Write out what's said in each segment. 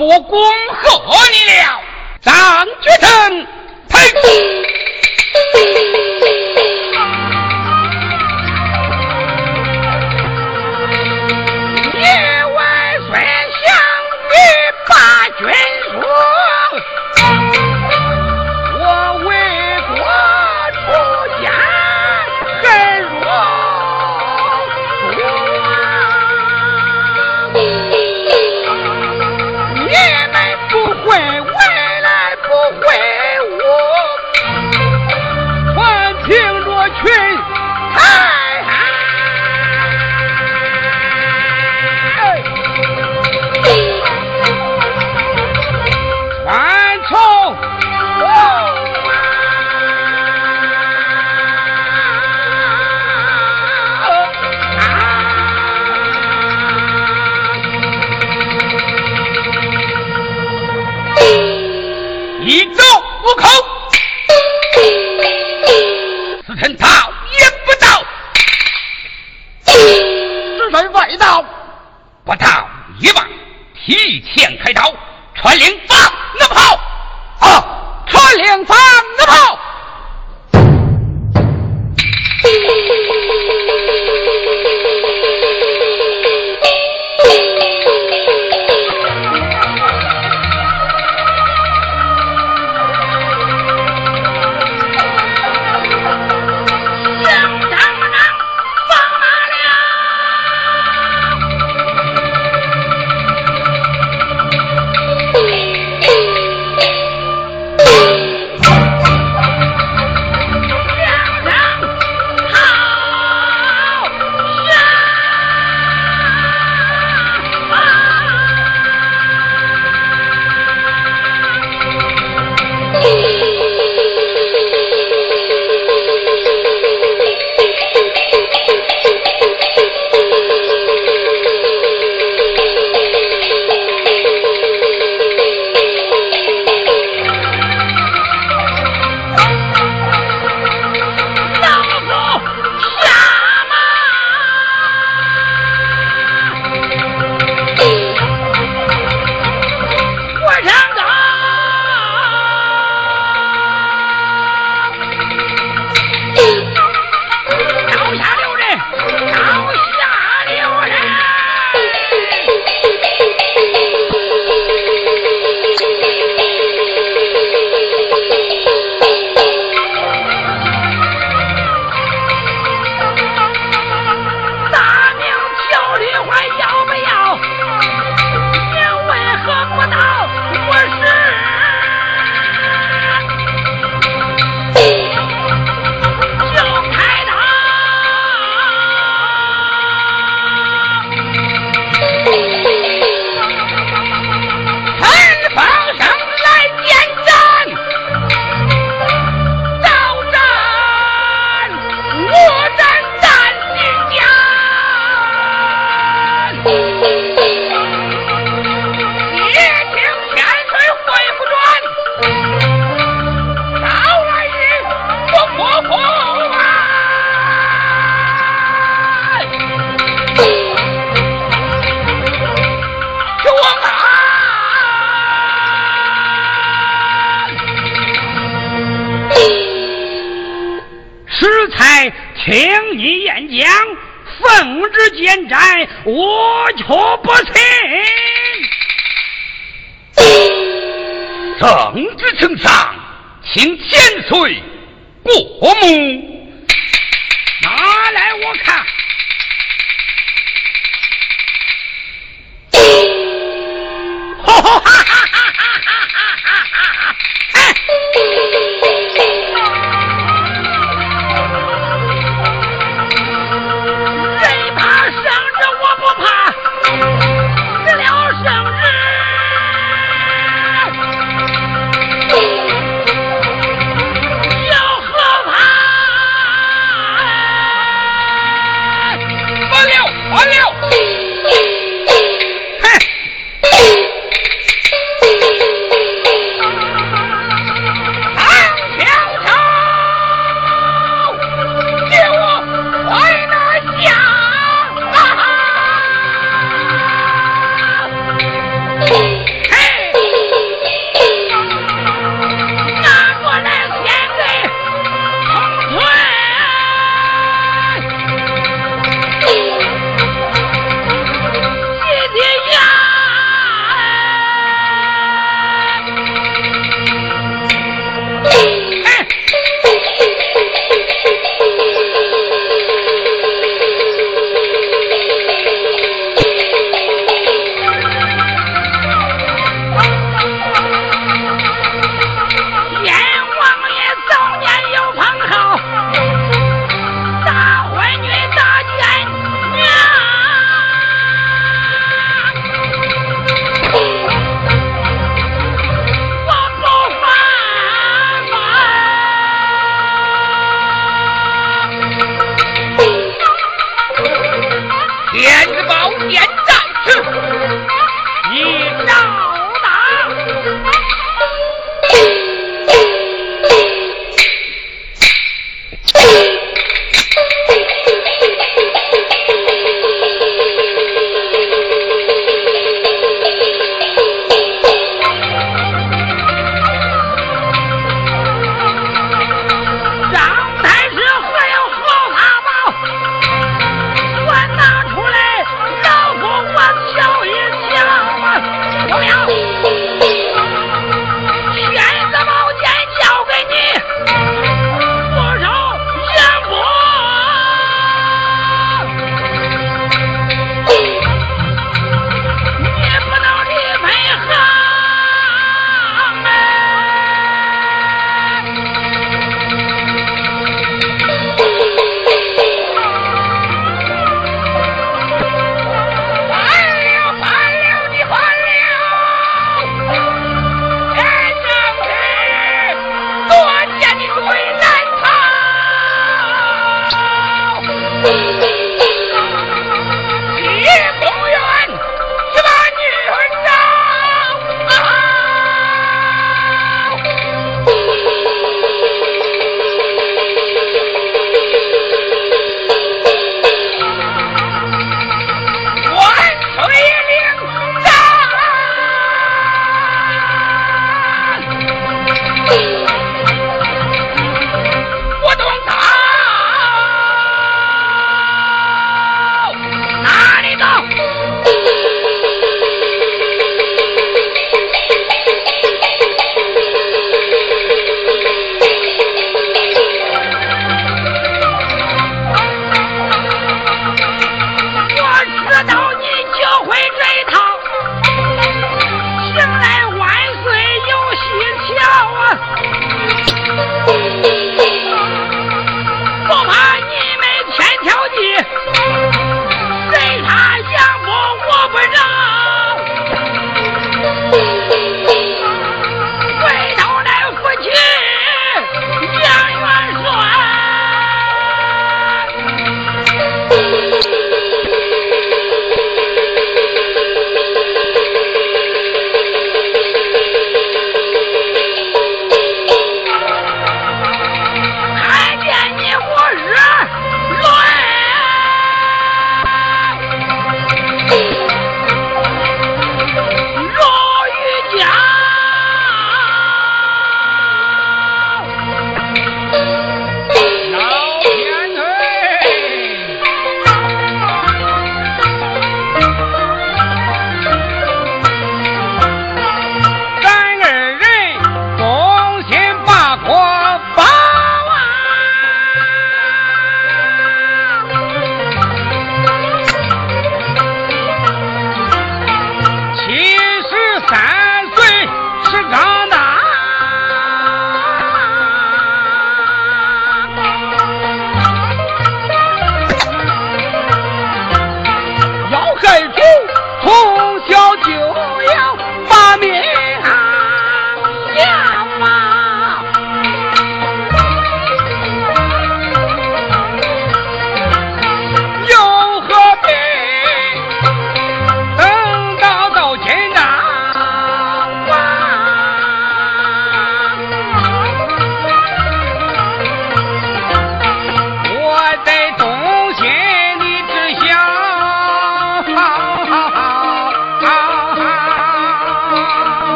我恭贺你了，张居正，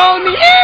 On.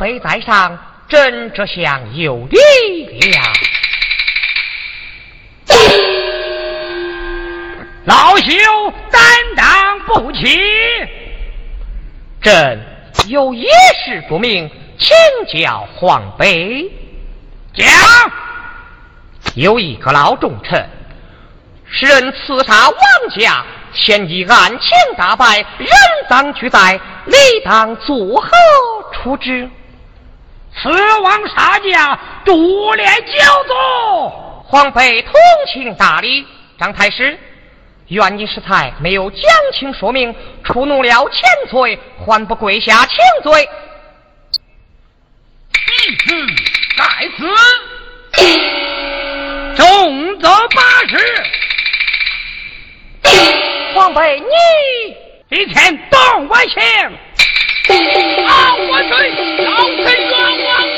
位在上，朕这厢有礼了。老朽担当不起，朕有一事不明，请教皇辈。讲，有一个老重臣，使人刺杀王家，现已案情大白，人赃俱在，理当作何处置？此王杀家，独列焦作。皇妃同情大理，张太师。愿你适才没有讲清说明，触怒了千罪，还不跪下请罪？嗯，在此，重则八十。皇妃，你一天动我情，啊，我罪，老臣冤枉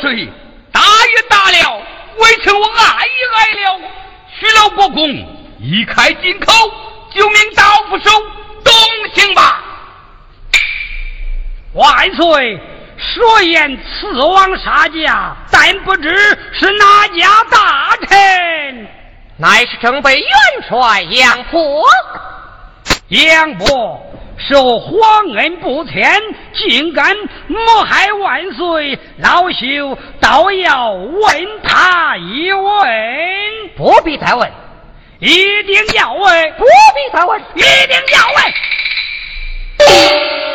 万岁！大也大了，微臣我爱也爱了。许老国公，一开金口，就命刀斧手动刑吧。万岁，所言刺王杀驾，但不知是哪家大臣？乃是正北元帅杨波。杨波。受皇恩不浅，竟敢谋害万岁！老朽倒要问他一问，不必再问，一定要问，不必再问，一定要问。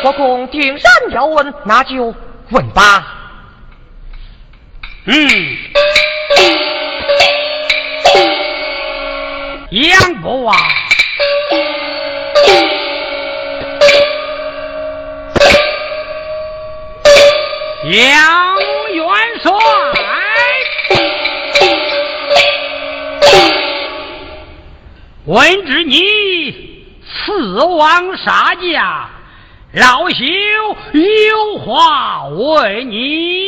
国公定然要问，那就问吧。嗯，杨国啊。杨元帅，闻知你刺王杀驾，老朽有话问你。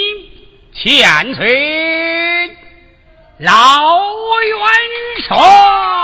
千岁，老元帅。